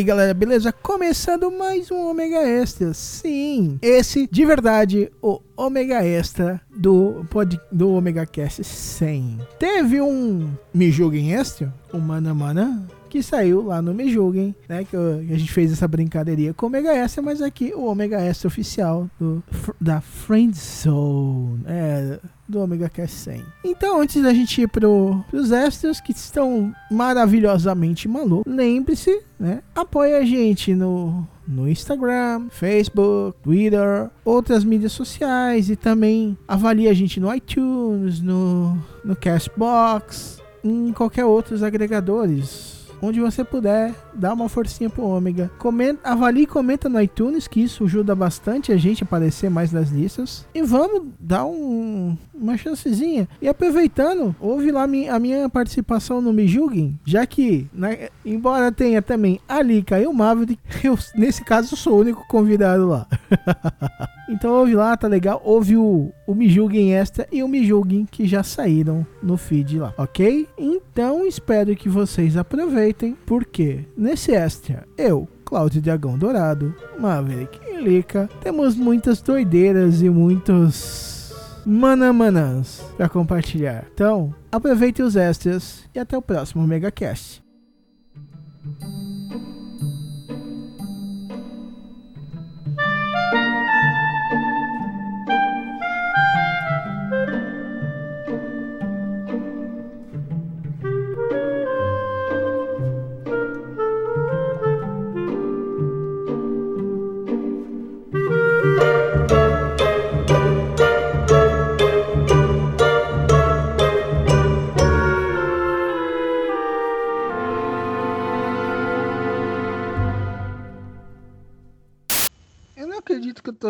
Aí galera, beleza? Começando mais um Ômega Extra. Sim, esse de verdade, o Ômega Extra do, pod, do Omega Cast 100. Teve um Me Julguem Extra, um Mana Mana, que saiu lá no Me Julguem, né? Que, a gente fez essa brincadeirinha com o Omega Extra, mas aqui o Omega Extra oficial do, da Friend Zone. É, do Omega Cast 100. Então, antes da gente ir pro, pros extras que estão maravilhosamente malucos, lembre-se, né? Apoie a gente no, no Instagram, Facebook, Twitter, outras mídias sociais e também avalie a gente no iTunes, no, no Castbox, em qualquer outros agregadores. Onde você puder, dá uma forcinha pro Ômega. Comenta, avalie e comenta no iTunes, que isso ajuda bastante a gente a aparecer mais nas listas. E vamos dar um, uma chancezinha. E aproveitando, ouve lá a minha participação no Me Julguem, já que, né, embora tenha também a Lika e o Maverick, eu, nesse caso, sou o único convidado lá. então ouve lá, tá legal. Ouve o, o Me Julguem Extra e o Me Julguem que já saíram no feed lá, ok? Então espero que vocês aproveitem, porque nesse extra, eu, Cláudio Dragão Dourado, Maverick e Lika, temos muitas doideiras e muitos manamanãs pra compartilhar. Então, aproveitem os extras e até o próximo MegaCast.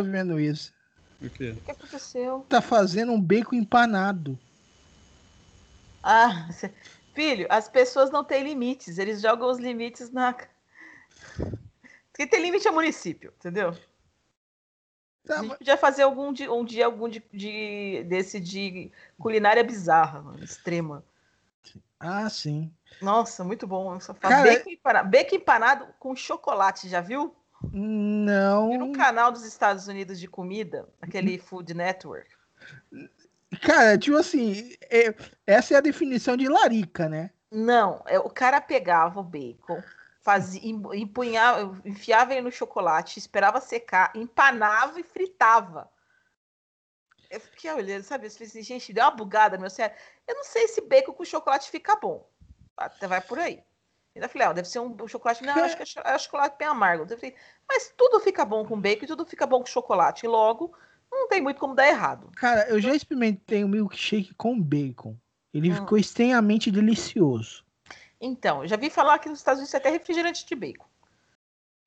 Tô vendo isso. O quê? O que aconteceu? Tá fazendo um bacon empanado. Ah, cê- filho, as pessoas não têm limites, eles jogam os limites na. Quem tem limite é o município, entendeu? Tá, A gente mas- podia fazer algum dia, um dia algum de, de- desse de culinária bizarra, mano, extrema. Ah, sim. Nossa, muito bom. Cara, bacon, empanado, bacon empanado com chocolate, já viu? Não. No canal dos Estados Unidos de comida, aquele Food Network. Cara, tipo assim, é- essa é a definição de larica, né? Não, é, o cara pegava o bacon, fazia, em- empunhava, enfiava ele no chocolate, esperava secar, empanava e fritava. Eu fiquei olhando, sabe? Eu falei assim, gente, deu uma bugada no meu cérebro. Eu não sei se bacon com chocolate fica bom. Até vai por aí. Ainda falei, ó, deve ser um, chocolate. Não, acho que é, é chocolate bem amargo. Falei, mas tudo fica bom com bacon e tudo fica bom com chocolate. E logo, não tem muito como dar errado. Cara, eu já experimentei um milkshake com bacon. Ele Hum. ficou extremamente delicioso. Então, eu já vi falar que nos Estados Unidos tem até refrigerante de bacon.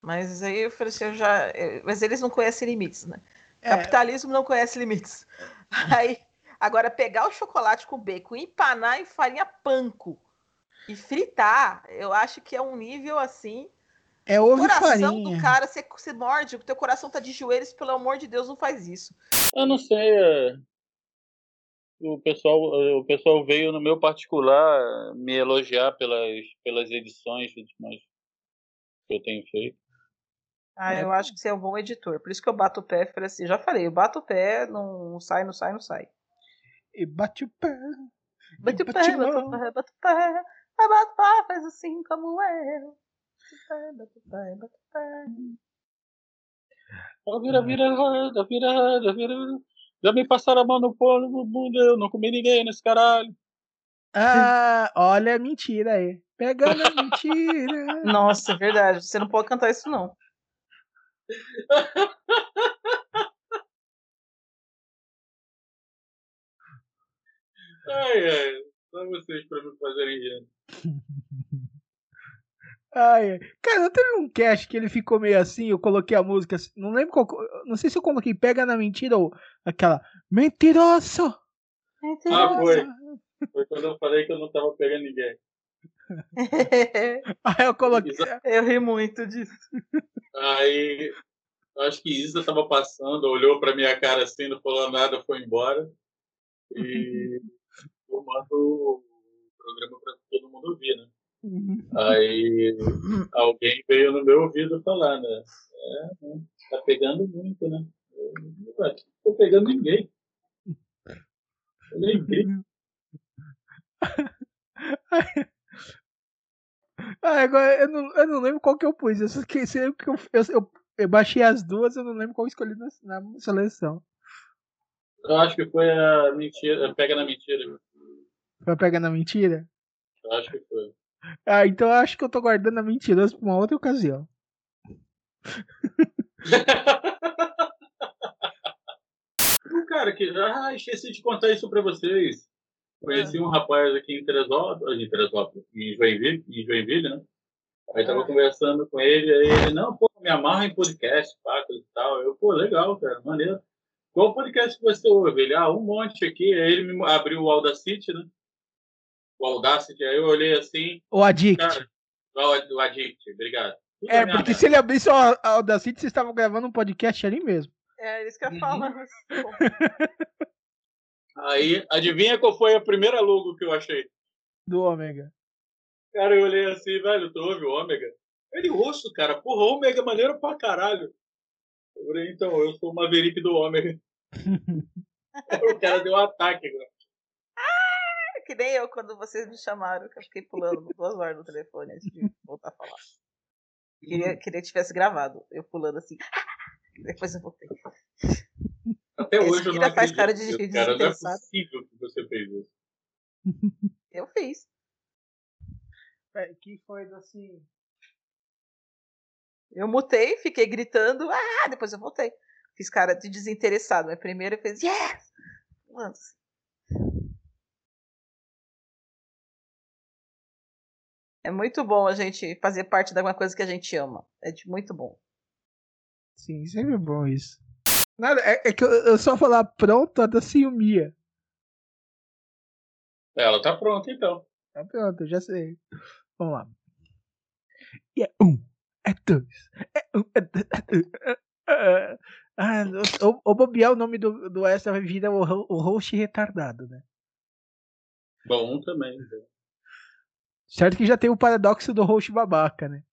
Mas aí eu falei assim, eu já. eh, Mas eles não conhecem limites, né? É, Capitalismo não conhece limites. Aí, agora pegar o chocolate com bacon, empanar em farinha panko e fritar, eu acho que é um nível assim. é O ovo coração farinha. do cara, você, você morde, o teu coração tá de joelhos, pelo amor de Deus, não faz isso. Eu não sei. é, O pessoal, o pessoal veio no meu particular me elogiar pelas, pelas edições últimas que eu tenho feito. Ah, É. eu acho que você é um bom editor. Por isso que eu bato o pé e falei assim, já falei, eu bato o pé, não sai, não sai, não sai. E bate o pé. Bate o pé, Bate bate o pé, bate o pé, Abatupá faz assim como eu. Vira, vira, vira, vira. Já me passaram a mão no pão no bunda, eu não comi ninguém nesse caralho. Ah, olha a mentira aí. Pegando a mentira. Nossa, é verdade. Você não pode cantar isso, não. ai, ai. Só vocês pra me fazerem rir. Ai, cara, teve um cast que ele ficou meio assim, eu coloquei a música, assim, não lembro qual, não sei se eu coloquei Pega na Mentira ou aquela Mentiroso! Ah, foi. Foi quando eu falei que eu não tava pegando ninguém. Aí eu coloquei, Eu ri muito disso. Aí, acho que Isa tava passando, olhou pra minha cara assim, não falou nada, foi embora. E eu mando programa pra todo mundo ouvir, né? Aí alguém veio no meu ouvido falar, né? É, né? tá pegando muito, né? Eu, "Ué, não tô pegando ninguém. Vi. Ah, agora eu não, eu não lembro qual que eu pus. Eu, só que eu, eu, eu, baixei as duas, eu não lembro qual eu escolhi na, na seleção. Eu acho que foi a mentira, pega na mentira. Pra pegar na mentira? Eu acho que foi. Ah, então eu acho que eu tô guardando a mentirosa pra uma outra ocasião. Um cara que. Ah, esqueci de contar isso pra vocês. Conheci um rapaz aqui em Teresópolis, em Teresópolis, em Joinville, em Joinville, né? Aí tava Ah. conversando com ele, aí ele, não, pô, me amarra em podcast, pá, e tal. Eu, pô, legal, cara, maneiro. Qual podcast que você ouve? Ele, ah, um monte aqui. Aí ele me abriu o Audacity, né? O Audacity, aí eu olhei assim, O Addict. cara, o, o Addict, obrigado. Tudo é, minha porque merda. se ele abrisse o Audacity, vocês estavam gravando um podcast ali mesmo. É isso que eu Uhum. Aí, adivinha qual foi a primeira logo que eu achei? Do Ômega. Cara, eu olhei assim, velho, tu ouve o Ômega? Ele ouço, cara. Porra, Ômega é maneiro pra caralho. Eu falei, então, eu sou o Maverick do Ômega. o cara deu um ataque agora. Que nem eu quando vocês me chamaram, que eu fiquei pulando duas horas no telefone antes de voltar a falar. Queria, queria que tivesse gravado. Eu pulando assim. Depois eu voltei. Até Esse hoje eu não ainda faz acredito. cara de nisso, cara, não é possível que você fez isso. Eu fiz. É, que foi assim. Eu mutei, fiquei gritando. Ah, depois eu voltei. Fiz cara de desinteressado. Mas primeiro eu fiz yes! Mano, É muito bom a gente fazer parte de alguma coisa que a gente ama. É de muito bom. Sim, sempre bom isso. Nada, é, é que eu, eu só falar pronto, a da Ciumia. Ela tá pronta, então. Tá pronto, eu já sei. Vamos lá. E é um, é dois, é um, é dois, é dois, é- é- Ah, o, o bobear o nome do, do Extra vai virar o, o host retardado, né? Bom também. então. Certo que já tem o paradoxo do host babaca, né?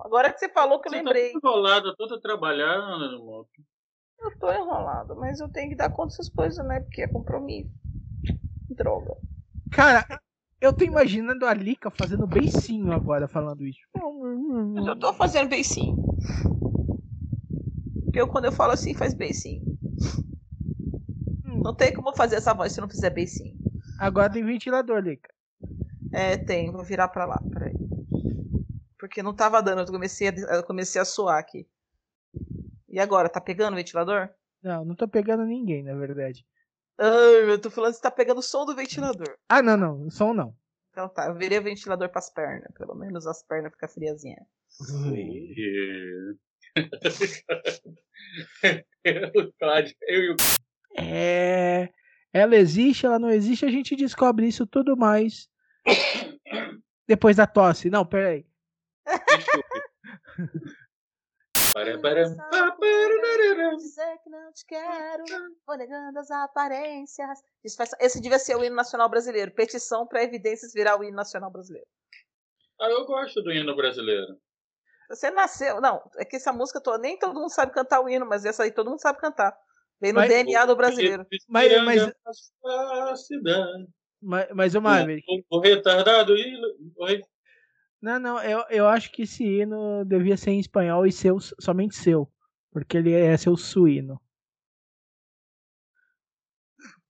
Agora que você falou que eu Você lembrei. tá enrolada, toda trabalhando, irmão. Eu tô enrolado, mas eu tenho que dar conta dessas coisas, né? Porque é compromisso. Droga. Cara, eu tô imaginando a Lika fazendo beicinho agora falando isso. Mas eu tô fazendo beicinho. Porque eu, quando eu falo assim, faz beicinho. Não tem como fazer essa voz se não fizer beicinho. Agora tem ventilador, Lika. É, tem. Vou virar pra lá. Peraí. Porque não tava dando. Eu comecei a, eu comecei a suar aqui. E agora? Tá pegando o ventilador? Não, não tô pegando ninguém, na verdade. Ai, eu tô falando que tá pegando o som do ventilador. Ah, não, não, som não. Então tá, eu virei o ventilador pras pernas. Pelo menos as pernas ficam friazinhas. O o É. Ela existe, ela não existe, a gente descobre isso tudo mais. Depois da tosse. Não, peraí. Para, para, pa, para, Dizer que não te quero, vou negando as aparências. Esse devia ser o hino nacional brasileiro. Petição para evidências virar o hino nacional brasileiro. Ah, eu gosto do hino brasileiro. Você nasceu. Não, é que essa música toda, nem todo mundo sabe cantar o hino, mas essa aí todo mundo sabe cantar. Vem no Mas- DNA do brasileiro. Mas- mas-. Mas, mas o Maverick. O, o retardado e. Oi? Não, não, eu, eu acho que esse hino devia ser em espanhol e seu, somente seu. Porque ele é seu suíno.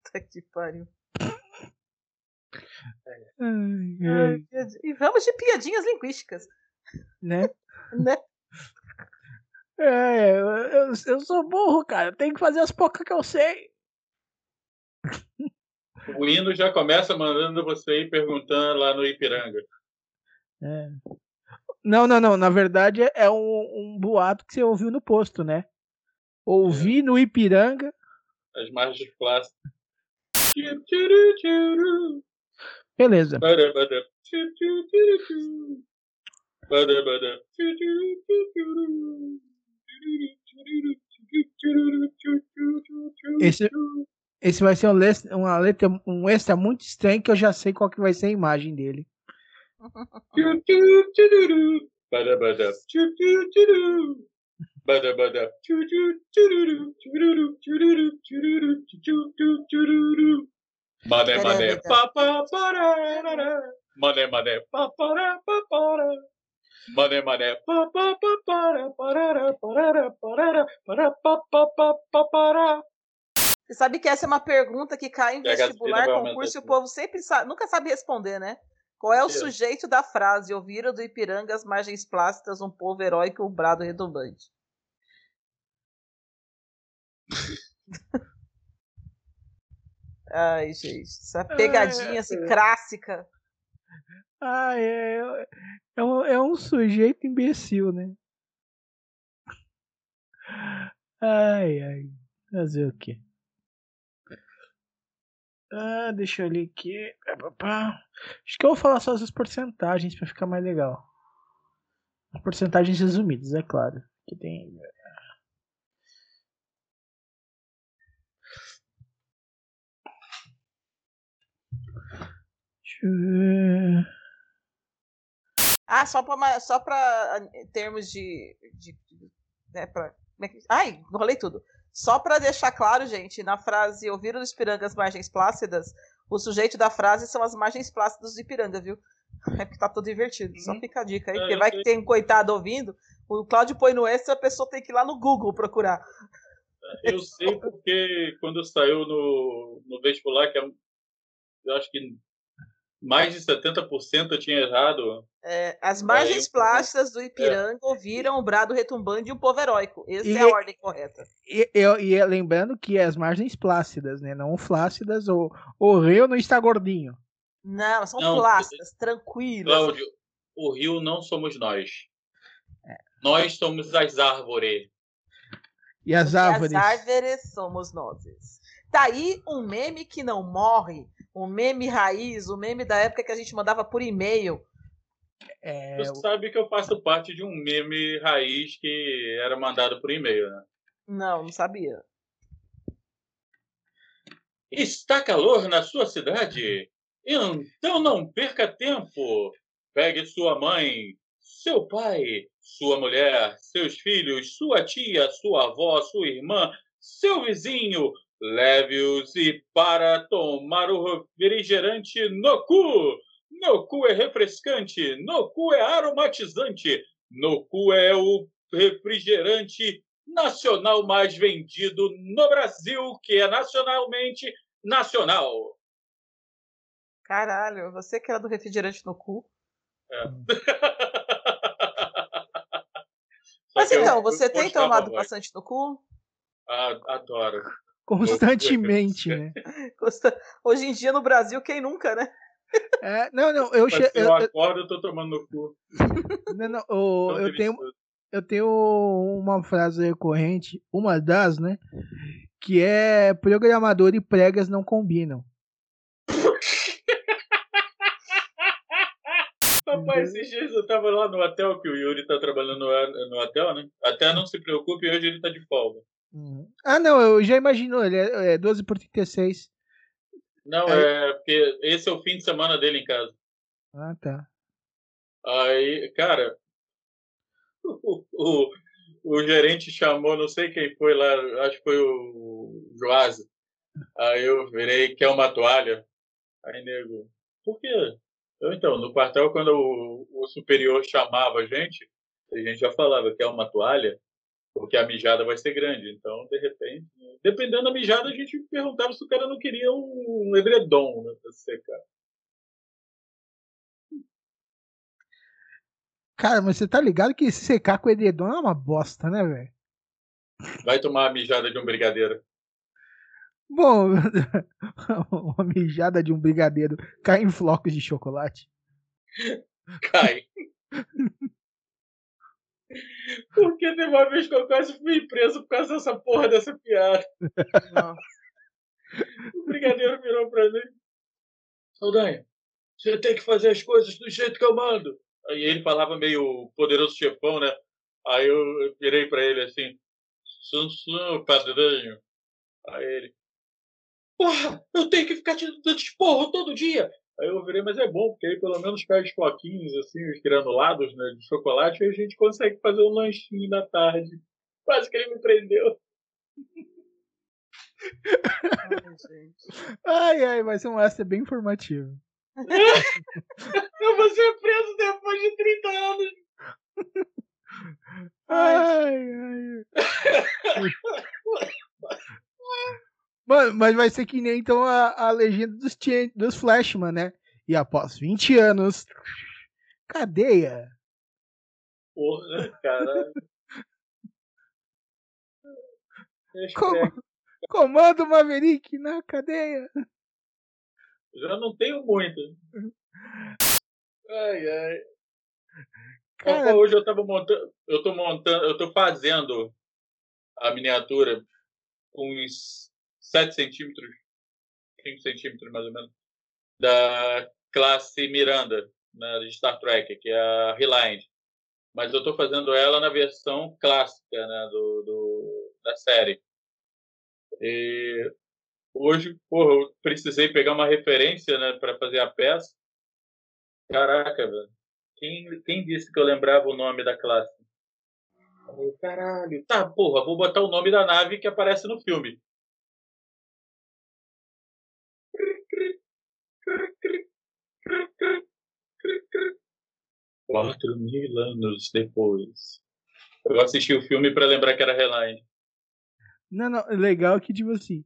Puta que pariu. Ai, Ai, E vamos de piadinhas linguísticas, né? né? É, eu, eu, eu sou burro, cara. Eu tenho que fazer as pocas que eu sei. O hino já começa mandando você ir perguntando lá no Ipiranga. É. Não, não, não. Na verdade é um, um boato que você ouviu no posto, né? Ouvi no Ipiranga. As margens clássicas. Beleza. Esse, esse vai ser um, les- uma letra, um extra muito estranho que eu já sei qual que vai ser a imagem dele. Mané, mané, pa, pa, pararara. Mané, mané, pa, para, pa, para. Mané, mané, pa, pa, pa, para, parara, parara, parara, para, pa, Você sabe que essa é uma pergunta que cai em E vestibular, concurso, e o povo sempre sabe, nunca sabe responder, né? Qual é o Mentira. sujeito da frase? Ouviram do Ipiranga as margens plácidas, um povo heróico e um brado redombante. Ai, gente, essa pegadinha assim, clássica. Ah, é, é, um, é um sujeito imbecil, né? Ai, ai. Fazer o quê? Ah, deixa eu olhar aqui. Acho que eu vou falar só as porcentagens pra ficar mais legal. As porcentagens resumidas, é claro. Que tem. Ah, só para só pra em termos de. de, né, pra, é ai, enrolei tudo. Só para deixar claro, gente, na frase ouviram do Ipiranga as margens plácidas, o sujeito da frase são as margens plácidas do Ipiranga, viu? É porque tá tudo invertido. Só Uhum. fica a dica aí, É, porque vai que tem um coitado ouvindo, o Cláudio põe no extra, a pessoa tem que ir lá no Google procurar. Eu sei porque quando saiu no, no vestibular, que é, eu acho que mais de 70% eu tinha errado. É, as margens eu- plácidas do Ipiranga ouviram o brado retumbante de um povo heróico. Essa E- é a ordem correta. E, eu, e é- lembrando que é as margens plácidas, né? Não flácidas. O, o rio não está gordinho. Não, são Não, plácidas, tranquilas. Cláudio, o rio não somos nós. Nós somos as árvores. E as árvores. As árvores somos nós. Tá aí um meme que não morre, um meme raiz, um meme da época que a gente mandava por e-mail. É, Você sabe que eu faço parte de um meme raiz que era mandado por e-mail, né? Não, não sabia. Está calor na sua cidade? Então não perca tempo. Pegue sua mãe, seu pai, sua mulher, seus filhos, sua tia, sua avó, sua irmã, seu vizinho. Leve-os e para tomar o refrigerante no cu. No cu é refrescante, no cu é aromatizante, no cu é o refrigerante nacional mais vendido no Brasil, que é nacionalmente nacional. Caralho, você que era do refrigerante no cu. Só Mas que eu- então, eu você tem tomado bastante no cu? Ah, adoro. Constantemente, né? Hoje em dia no Brasil, quem nunca, né? É, não, não, eu, che- eu, eu eu- acordo, eu tô tomando no cu. não, não, Tão eu tenho, eu tenho uma frase recorrente, uma das, né? Que é programador e pregas não combinam. Rapaz, esses dias eu tava lá no hotel, que o Yuri tá trabalhando no, no hotel, né? Até não se preocupe, hoje ele tá de folga. Ah, não, eu já imagino, ele é, é 12 por 36. Não, Aí- é porque esse é o fim de semana dele em casa. Ah, tá. Aí, cara, o, o, o gerente chamou, não sei quem foi lá, acho que foi o Joás. Aí eu virei, quer uma toalha? Aí, nego, por quê? Eu, então, no quartel, quando o, o superior chamava a gente, a gente já falava, quer uma toalha? Porque a mijada vai ser grande. Então, de repente, dependendo da mijada, a gente perguntava se o cara não queria um, um edredom, né, pra secar. Cara, mas você tá ligado que se secar com edredom é uma bosta, né, velho? Vai tomar a mijada de um brigadeiro. Bom, uma mijada de um brigadeiro cai em flocos de chocolate. Cai. Porque tem uma vez que eu quase fui preso por causa dessa porra dessa piada. Não. O brigadeiro virou pra mim. Saldanha, você tem que fazer as coisas do jeito que eu mando. Aí ele falava meio poderoso chefão, né? Aí eu virei pra ele assim, Sansão, padrinho. Aí ele, porra, eu tenho que ficar te dando esporro todo dia. Aí eu virei, mas é bom, porque aí pelo menos cai os floquinhos, assim, os granulados, né, de chocolate, e a gente consegue fazer um lanchinho da tarde. Quase que ele me prendeu. Ai. Ai, ai, vai ser um extra bem informativo. Eu vou ser preso depois de 30 anos. Ai, ai. Mano, mas vai ser que nem então a, a legenda dos, dos Flashman, né? E após 20 anos, cadeia. Porra, cara. Com- comando Maverick na cadeia. Já não tenho muito. Ai, ai. Cara, hoje eu tava montando, eu tô montando, eu tô fazendo a miniatura com uns 7 centímetros, 5 centímetros mais ou menos, da classe Miranda, né, de Star Trek, que é a Reliant. Mas eu tô fazendo ela na versão clássica, né, do, do, da série. E hoje, porra, eu precisei pegar uma referência, né, para fazer a peça. Caraca, velho. Quem, quem disse que eu lembrava o nome da classe? Caralho. Tá, porra, vou botar o nome da nave que aparece no filme. Quatro mil anos depois. Eu assisti o filme para lembrar que era Reliant. não, não, legal que, tipo assim,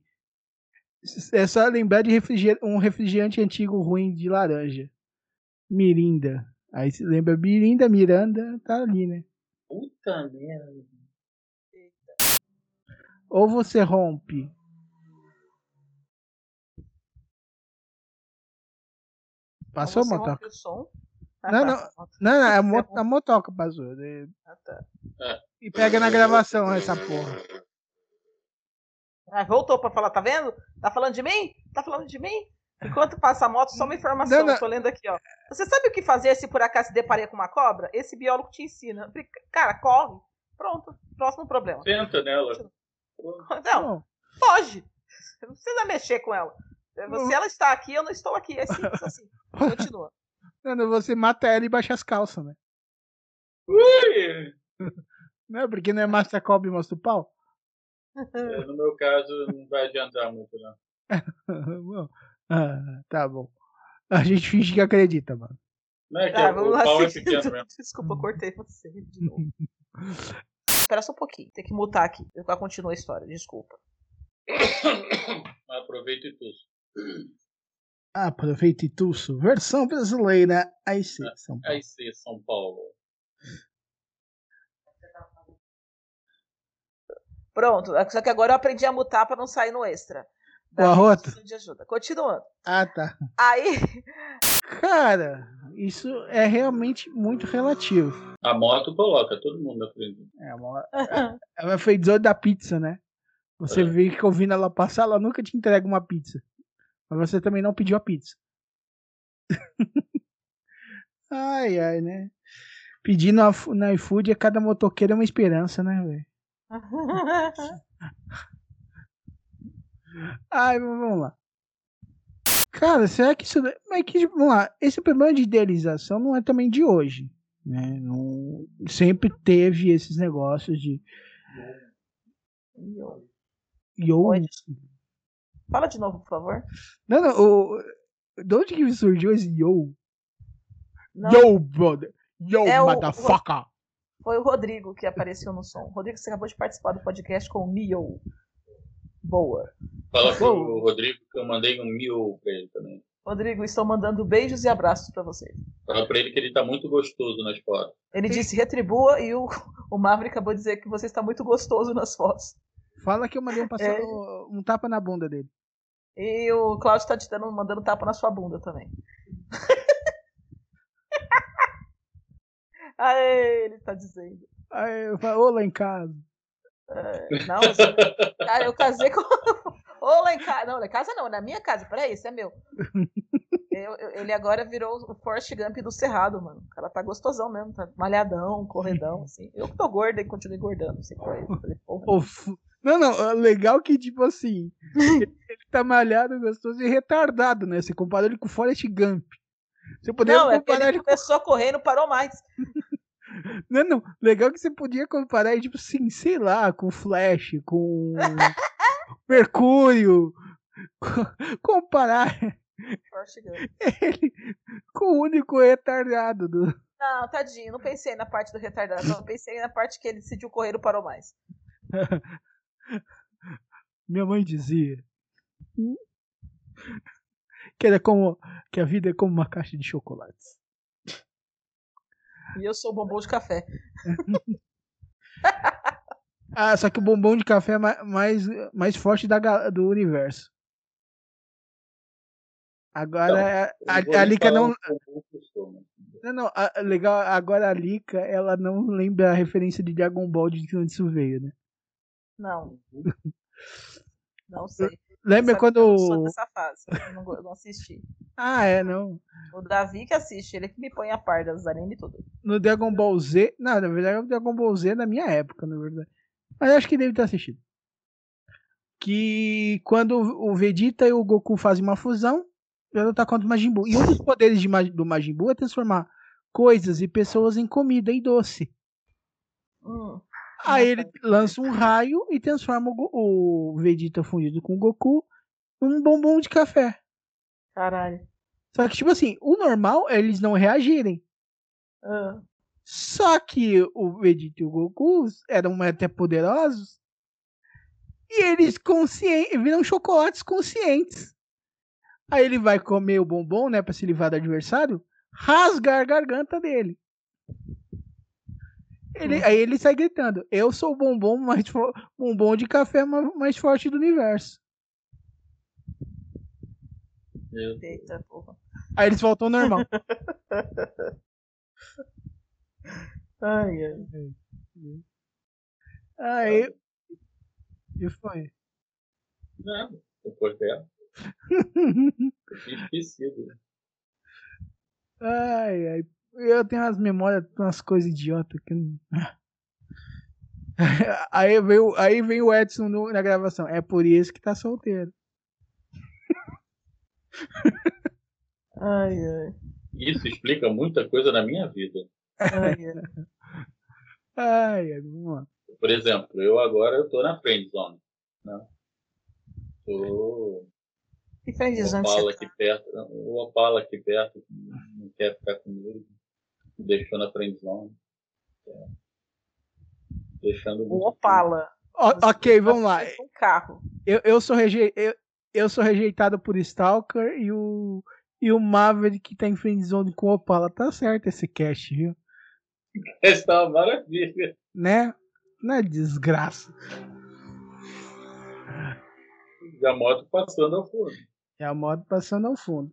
é só lembrar de refriger- um refrigerante antigo ruim de laranja. Mirinda. Aí se lembra Mirinda, Miranda, tá ali, né? Puta merda. Ou você rompe. Passou, Você Não, não. Não, é a, a motoca passou. né? Ah, tá. E pega na gravação essa porra. Ah, voltou pra falar, tá vendo? Tá falando de mim? Tá falando de mim? Enquanto passa a moto, só uma informação, Não, não. eu tô lendo aqui, ó. Você sabe o que fazer se por acaso se deparar com uma cobra? Esse biólogo te ensina. Cara, corre. Pronto, próximo problema. Senta nela. Não, Não. foge. Você não precisa mexer com ela. Se ela está aqui, eu não estou aqui. É simples assim. Continua. Não, você mata ela e baixa as calças, né? Ui! Não é porque não é mostra cobre e mostra o pau? É, no meu caso, não vai adiantar muito, não. Bom, ah, tá bom. A gente finge que acredita, mano. Não é que Tá, o vamos lá. pau é pequeno mesmo. Desculpa, eu cortei você de novo. Espera só um pouquinho. Tem que mutar aqui. Eu continuo a história. Desculpa. Aproveita e tudo. Aproveita e tuço. Versão brasileira. Aí sim, São Paulo. Aí sim, São Paulo. Pronto. Só que agora eu aprendi a mutar para não sair no extra. O arroto? De ajuda. Continuando. Ah, tá. Aí, Cara, isso é realmente muito relativo. A moto coloca, todo mundo na frente. É uma, ela foi 18 da pizza, né? Você É. vê que ouvindo ela passar, ela nunca te entrega uma pizza. Mas você também não pediu a pizza. ai, ai, né? Pedir no, iFo- no iFood a cada motoqueiro é uma esperança, né, velho? Ai, vamos lá. Cara, será que isso. Mas que, vamos lá, esse problema de idealização não é também de hoje. Né? Não, sempre teve esses negócios de. Yo. Oi. Fala de novo, por favor. Não, não, o, de onde que surgiu esse yo? Não, Yo, brother! Yo, É o- motherfucker! Foi o Rodrigo que apareceu no som. Rodrigo, você acabou de participar do podcast com o Mio. Boa. Fala pro. Rodrigo que eu mandei um mil pra ele também. Rodrigo, estou mandando beijos e abraços para você. Fala pra ele que ele tá muito gostoso nas fotos. Ele disse retribua e o, o Maverick acabou de dizer que você está muito gostoso nas fotos. Fala que eu mandei um, passar, É. um tapa na bunda dele. E o Cláudio tá te dando, mandando tapa na sua bunda também. Aê, ele tá dizendo. Falo, ô lá em casa. É, não, eu, cara, eu casei com. Ô, lá em casa. Não, lá em casa não, na minha casa. Peraí, esse é meu. Eu, eu, ele agora virou o Forrest Gump do Cerrado, mano. O cara tá gostosão mesmo, tá malhadão, corredão, assim. Eu que tô gorda e continuo engordando, assim, com ele. Falei, porra. Não, não, é legal que, tipo assim, ele, ele tá malhado, gostoso e retardado, né? Você compara ele com o Forrest Gump. Você poderia Não, é comparar ele ele com... começou a correr e não parou mais. Não, não, legal que você podia comparar ele, tipo assim, sei lá, com o Flash, com Mercúrio. co- Comparar ele com o único retardado do... Não, tadinho, não pensei na parte do retardado, não pensei na parte que ele decidiu correr e parou mais. Minha mãe dizia que era como que a vida é como uma caixa de chocolates. E eu sou o bombom de café. Ah, só que o bombom de café é ma- mais, mais forte da, do universo. Agora, Não, a, Eu a, a lhe Lika não. mas- Não, não, a- legal, agora a Lika, ela não lembra a referência de Dragon Ball de onde isso veio, né? Não. Não sei. Lembra quando. Eu sou dessa fase. Eu não, eu não assisti. Ah, é, não. O Davi que assiste, ele que me põe a par das animes e tudo. No Dragon Ball Z. Não, na verdade, o Dragon Ball Z é da minha época, na verdade. Mas acho que deve ter assistido. Que quando o Vegeta e o Goku fazem uma fusão, vai lutar contra o Majin Buu. E um dos poderes de, do Majin Buu é transformar coisas e pessoas em comida e doce. Hum. Aí ele lança um raio e transforma o, o Vegeta fundido com o Goku num bombom de café. Caralho. Só que, tipo assim, o normal é eles não reagirem. Ah, Só que o Vegeta e o Goku eram até poderosos e eles conscientes, viram chocolates conscientes. Aí ele vai comer o bombom, né, pra se livrar do adversário, rasgar a garganta dele. Ele, aí ele sai gritando: Eu sou o bombom mais bombom de café ma- mais forte do universo. Eita porra. Aí eles voltam ao normal. Ai, ai. Aí. E foi. Nada. Depois dela. Esquecido. Ai, ai. Eu tenho umas memórias de umas coisas idiotas que não. Aí veio, aí veio o Edson no- na gravação. É por isso que tá solteiro. Ai, ai. Isso explica muita coisa na minha vida. Ai, ai. Ai, ai, vamos lá. Por exemplo, eu agora eu tô na friend zone. Né? Tô Que o friendzone Opala aqui tá? perto, o Opala aqui perto, não quer ficar comigo, me deixou na friend zone. É. Deixando O Opala. O- ok, vamos lá. Um carro. Eu, eu, sou reje... eu, eu sou rejeitado por Stalker e o, e o Maverick tá em friendzone com o Opala. Tá certo esse cast, viu? Essa tá uma maravilha. Né? Não é desgraça. E a moto passando ao fundo. É a moto passando ao fundo.